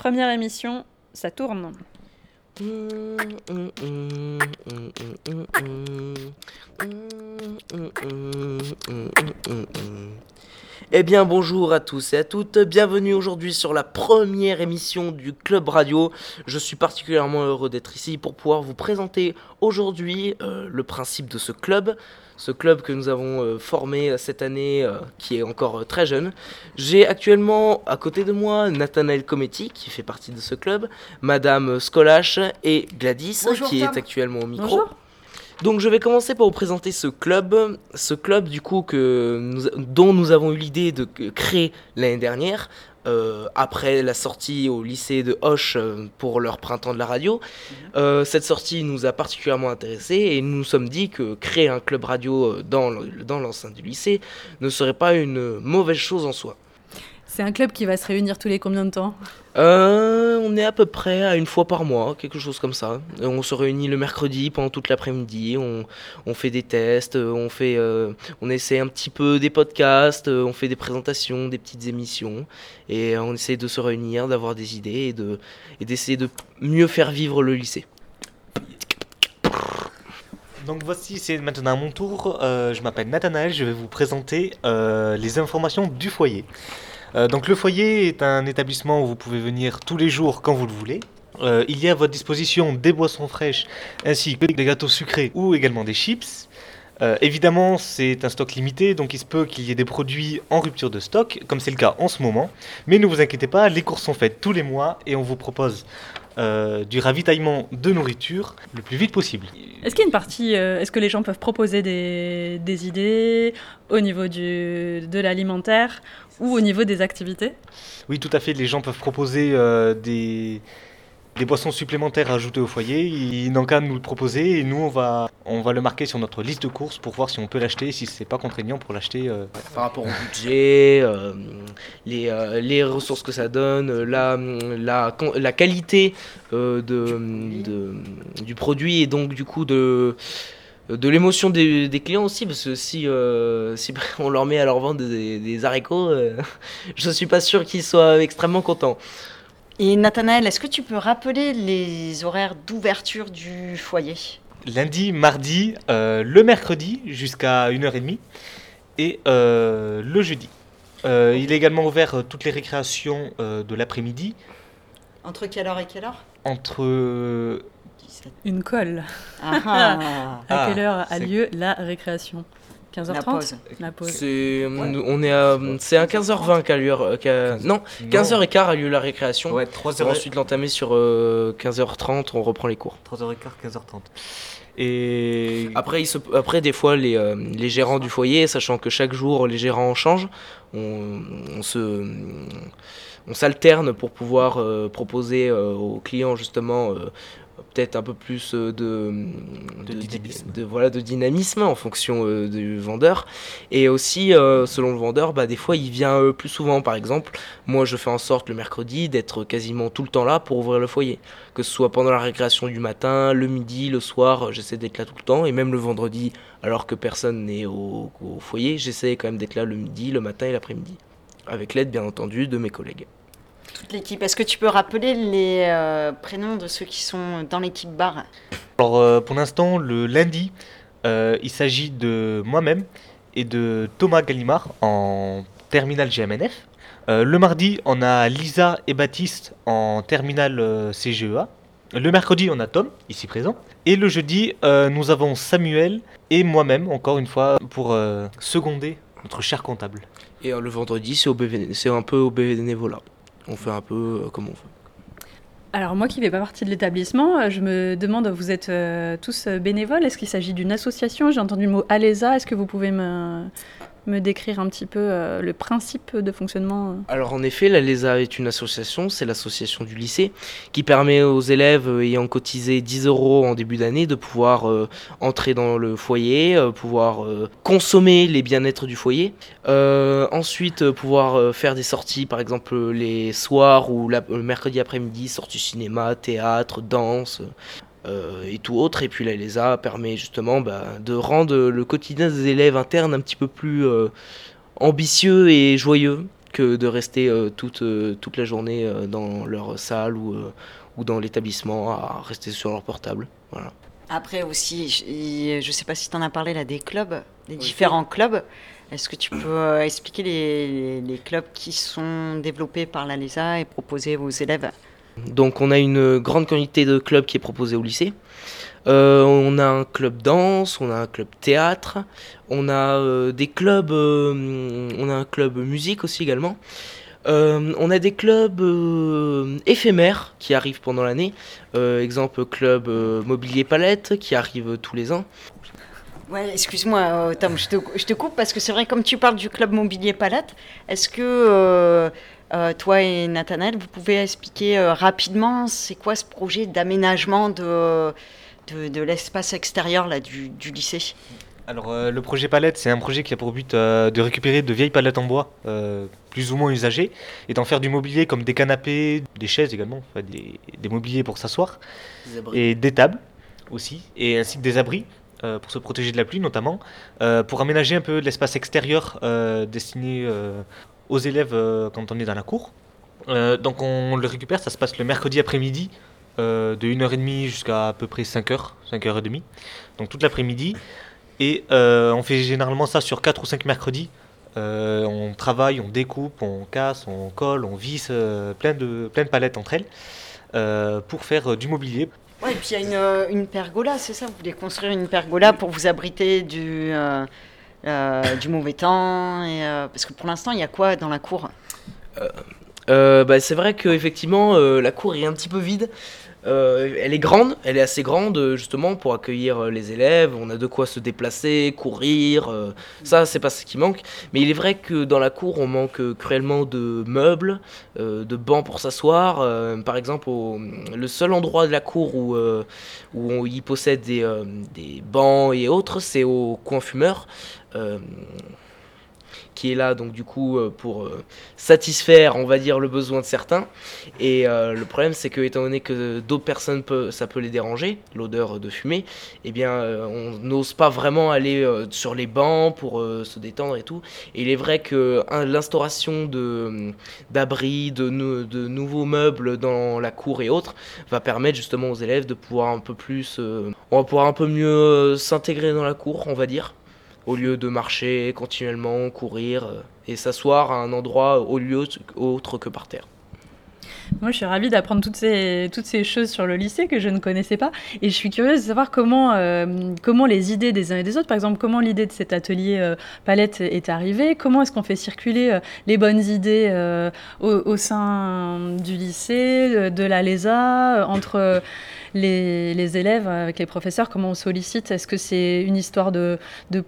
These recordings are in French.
Première émission, ça tourne. Eh bien bonjour à tous et à toutes, bienvenue aujourd'hui sur la première émission du Club Radio. Je suis particulièrement heureux d'être ici pour pouvoir vous présenter aujourd'hui euh, le principe de ce club, ce club que nous avons euh, formé cette année euh, qui est encore très jeune. J'ai actuellement à côté de moi Nathanaël Cometti qui fait partie de ce club, Madame Skolash et Gladys qui est actuellement au micro. Bonjour. Donc je vais commencer par vous présenter ce club, ce club du coup que nous- dont nous avons eu l'idée de créer l'année dernière, euh, après la sortie au lycée de Hoche euh, pour leur printemps de la radio. Euh, cette sortie nous a particulièrement intéressés et nous nous sommes dit que créer un club radio le- dans l'enceinte du lycée ne serait pas une mauvaise chose en soi. C'est un club qui va se réunir tous les combien de temps Euh, on est à peu près à une fois par mois, quelque chose comme ça. Euh, On se réunit le mercredi pendant toute l'après-midi, on, on fait des tests, euh, on, fait, euh, on essaie un petit peu des podcasts, on fait des présentations, des petites émissions, et on essaie de se réunir, d'avoir des idées et de- et d'essayer de mieux faire vivre le lycée. Donc voici, c'est maintenant à mon tour. Euh, je m'appelle Nathanaël, je vais vous présenter euh, les informations du foyer. Euh, donc le foyer est un établissement où vous pouvez venir tous les jours quand vous le voulez. Euh, il y a à votre disposition des boissons fraîches ainsi que des gâteaux sucrés ou également des chips. Euh, évidemment, c'est un stock limité, donc il se peut qu'il y ait des produits en rupture de stock, comme c'est le cas en ce moment. Mais ne vous inquiétez pas, les courses sont faites tous les mois et on vous propose du ravitaillement de nourriture le plus vite possible. Est-ce qu'il y a une partie, est-ce que les gens peuvent proposer des, idées au niveau de l'alimentaire ou au niveau des activités Oui, tout à fait. Les gens peuvent proposer euh, des, des boissons supplémentaires à ajouter au foyer. Ils n'ont qu'à nous le proposer et nous, on va, on va le marquer sur notre liste de courses pour voir si on peut l'acheter, si c'est pas contraignant pour l'acheter. euh. Par rapport au budget, euh, les, euh, les ressources que ça donne, la, la, con- la qualité euh, de, de- du produit et donc du coup de, de l'émotion des, des clients aussi, parce que si, euh, si on leur met à leur vendre des, des haricots, euh, je suis pas sûr qu'ils soient extrêmement contents. Et Nathanaël, est-ce que tu peux rappeler les horaires d'ouverture du foyer? Lundi, mardi, euh, le mercredi jusqu'à 1h30 et euh, le jeudi. Euh, il est également ouvert euh, toutes les récréations euh, de l'après-midi Entre quelle heure et quelle heure entre euh, Une colle. Ah, ah. À Ah, quelle heure a lieu la récréation 15h30 La pause. La pause. C'est on est à, c'est à 15h20 qu'a lieu, euh, qu'a- non, 15h15 a lieu la récréation. Ouais, Pour 3h, ensuite l'entamer sur euh, 15h30, on reprend les cours. 3h15, 15h30. Et Après, il se- après des fois, les, euh, les gérants du foyer, sachant que chaque jour les gérants changent, on, on se, on s'alterne pour pouvoir euh, proposer euh, aux clients justement euh, peut-être un peu plus de, De dynamisme. de- voilà, de dynamisme en fonction euh, du vendeur. Et aussi, euh, selon le vendeur, bah, des fois, il vient euh, plus souvent. Par exemple, moi, je fais en sorte le mercredi d'être quasiment tout le temps là pour ouvrir le foyer. Que ce soit pendant la récréation du matin, le midi, le soir, j'essaie d'être là tout le temps. Et même le vendredi, alors que personne n'est au, au foyer, j'essaie quand même d'être là le midi, le matin et l'après-midi. Avec l'aide, bien entendu, de mes collègues. Toute l'équipe. Est-ce que tu peux rappeler les euh, prénoms de ceux qui sont dans l'équipe bar Alors euh, pour l'instant, le lundi, euh, il s'agit de moi-même et de Thomas Gallimard en terminale GMNF. Euh, le mardi, on a Lisa et Baptiste en terminale euh, CGEA. Le mercredi, on a Tom, ici présent. Et le jeudi, euh, nous avons Samuel et moi-même, encore une fois, pour euh, seconder notre cher comptable. Et euh, le vendredi, c'est, au c'est un peu au bénévolat. On fait un peu euh, comme on veut. Alors moi qui ne fais pas partie de l'établissement, euh, je me demande, vous êtes euh, tous bénévoles? Est-ce qu'il s'agit d'une association? J'ai entendu le mot ALESA. Est-ce que vous pouvez me, me décrire un petit peu euh, le principe de fonctionnement euh Alors en effet, la LESA est une association, c'est l'association du lycée, qui permet aux élèves euh, ayant cotisé 10 euros en début d'année de pouvoir entrer dans le foyer, pouvoir consommer les bien-être du foyer, ensuite pouvoir faire des sorties, par exemple les soirs ou le mercredi après-midi, sorties cinéma, théâtre, danse. Euh, et tout autre. Et puis la LESA permet justement bah, de rendre le quotidien des élèves internes un petit peu plus euh, ambitieux et joyeux. que de rester euh, toute, euh, toute la journée euh, dans leur salle ou, euh, ou dans l'établissement à rester sur leur portable. Voilà. Après aussi, je ne sais pas si tu en as parlé là des clubs, des différents clubs. Est-ce que tu peux expliquer les, les clubs qui sont développés par l'ALESA et proposés aux élèves? Donc on a une grande quantité de clubs qui est proposée au lycée. Euh, on a un club danse, on a un club théâtre, on a euh, des clubs, euh, on a un club musique aussi également. On a des clubs éphémères qui arrivent pendant l'année. Exemple club mobilier palette qui arrive tous les ans. Ouais, excuse-moi, Tom, je te, je te coupe parce que c'est vrai, comme tu parles du club mobilier Palette, est-ce que euh, toi et Nathanaël, vous pouvez expliquer euh, rapidement c'est quoi ce projet d'aménagement de, de, de l'espace extérieur là, du, du lycée? Alors euh, le projet palette, c'est un projet qui a pour but euh, de récupérer de vieilles palettes en bois, euh, plus ou moins usagées, et d'en faire du mobilier comme des canapés, des chaises également, enfin, des, des mobiliers pour s'asseoir, et des tables aussi, et ainsi que des abris euh, pour se protéger de la pluie notamment, euh, pour aménager un peu l'espace extérieur euh, destiné euh, aux élèves euh, quand on est dans la cour. Euh, donc on le récupère, ça se passe le mercredi après-midi, euh, de 1h30 jusqu'à à peu près 5h, 5h30, donc toute l'après-midi. Et on fait généralement ça sur 4 ou 5 mercredis. On travaille, on découpe, on casse, on colle, on visse plein, de, plein de palettes entre elles pour faire du mobilier. Ouais, et puis il y a une, pergola, c'est ça? Vous voulez construire une pergola pour vous abriter du, du mauvais temps et, euh, Parce que pour l'instant, il y a quoi dans la cour? Euh, bah, c'est vrai qu'effectivement euh, la cour est un petit peu vide. Euh, elle est grande, elle est assez grande euh, justement pour accueillir euh, les élèves. On a de quoi se déplacer, courir. ça, c'est pas ce qui manque. Mais il est vrai que dans la cour, on manque cruellement de meubles, de bancs pour s'asseoir. Par exemple, le seul endroit de la cour où, on y possède des, des bancs et autres, c'est au coin fumeur. Qui est là donc du coup euh, pour euh, satisfaire on va dire le besoin de certains. Et euh, le problème c'est que étant donné que d'autres personnes peut, ça peut les déranger l'odeur de fumée eh bien on n'ose pas vraiment aller sur les bancs pour se détendre et tout. Et il est vrai que l'instauration de d'abris de, de nouveaux meubles dans la cour et autres va permettre justement aux élèves de pouvoir un peu plus on va pouvoir un peu mieux s'intégrer dans la cour on va dire au lieu de marcher continuellement, courir euh, et s'asseoir à un endroit au lieu autre que par terre. Moi, je suis ravie d'apprendre toutes ces, toutes ces choses sur le lycée que je ne connaissais pas. Et je suis curieuse de savoir comment, euh, comment les idées des uns et des autres, par exemple, comment l'idée de cet atelier euh, palette est arrivée, comment est-ce qu'on fait circuler les bonnes idées au, au sein du lycée, de, la LESA, entre les, élèves, avec les professeurs, comment on sollicite? Est-ce que c'est une histoire de,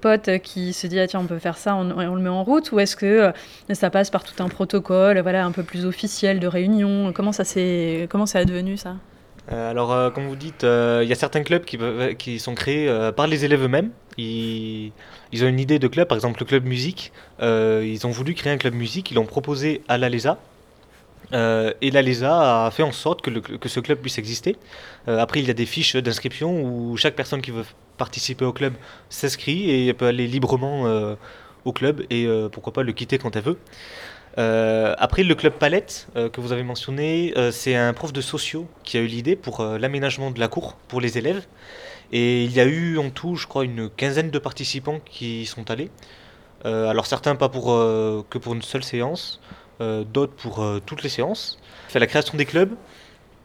potes qui se dit ah, tiens, on peut faire ça, on, le met en route? Ou est-ce que euh, ça passe par tout un protocole voilà, un peu plus officiel de réunion? Comment ça s'est comment ça est devenu ça? Euh, alors, euh, comme vous dites, euh, il y a certains clubs qui, sont créés euh, par les élèves eux-mêmes. Ils, ont une idée de club, par exemple le club musique. Euh, ils ont voulu créer un club musique, ils l'ont proposé à l'ALESA. Euh, et l'ALESA a fait en sorte que, le- que ce club puisse exister. Euh, après, il y a des fiches d'inscription où chaque personne qui veut participer au club s'inscrit et peut aller librement euh, au club et pourquoi pas le quitter quand elle veut. Après, le club Palette que vous avez mentionné, c'est un prof de sociaux qui a eu l'idée pour l'aménagement de la cour pour les élèves. Et il y a eu en tout, je crois, une quinzaine de participants qui y sont allés. Alors certains pas pour, que pour une seule séance, d'autres pour euh, toutes les séances. La création des clubs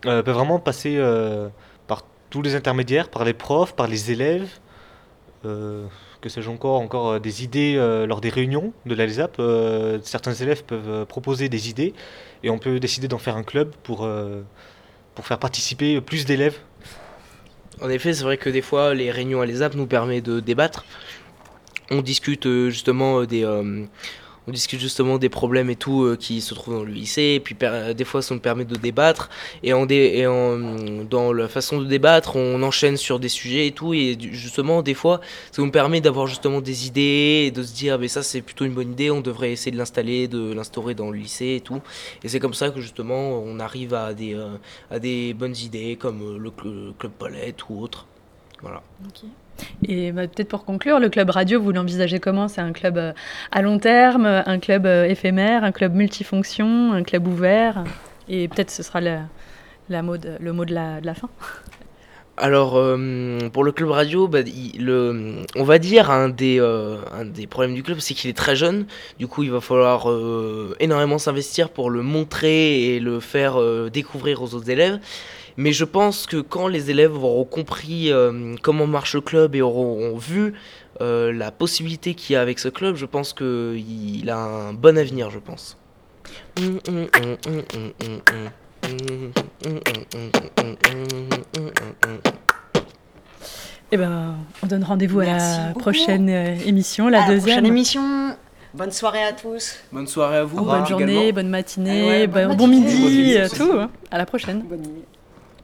euh, peut vraiment passer euh, par tous les intermédiaires, par les profs, par les élèves. euh, que sais-je encore, encore euh, des idées euh, lors des réunions de l'ALSAP. Euh, certains élèves peuvent euh, proposer des idées et on peut décider d'en faire un club pour, euh, pour faire participer plus d'élèves. En effet, c'est vrai que des fois, les réunions à l'ESAP nous permettent de débattre. On discute euh, justement euh, des, euh, on discute justement des problèmes et tout euh, qui se trouvent dans le lycée. Et puis per- des fois, ça nous permet de débattre. Et, dans la façon de débattre, on enchaîne sur des sujets et tout. Et justement, des fois, ça nous permet d'avoir justement des idées et de se dire, mais ça, c'est plutôt une bonne idée. On devrait essayer de l'installer, de l'instaurer dans le lycée et tout. Et c'est comme ça que justement, on arrive à des, euh, bonnes idées comme euh, le, cl- club palette ou autre. Voilà. Et bah, peut-être pour conclure, le club radio, vous l'envisagez comment? C'est un club euh, à long terme, un club euh, éphémère, un club multifonction, un club ouvert? Et peut-être ce sera le, mot de- la, fin. Alors, euh, pour le club radio, bah, on va dire un des, problèmes du club, c'est qu'il est très jeune. Du coup, il va falloir énormément s'investir pour le montrer et le faire découvrir aux autres élèves. Mais je pense que quand les élèves auront compris euh, comment marche le club et auront vu euh, la possibilité qu'il y a avec ce club, je pense qu'il a un bon avenir, je pense. Et ben, on donne rendez-vous à la beaucoup. prochaine euh, émission, la À deuxième. prochaine émission. Bonne soirée à tous. Bonne soirée à vous. Bonne journée, également. bonne matinée, ouais, bon, bonne bon matinée, midi, nuit. tout. hein. À la prochaine. Bonne nuit.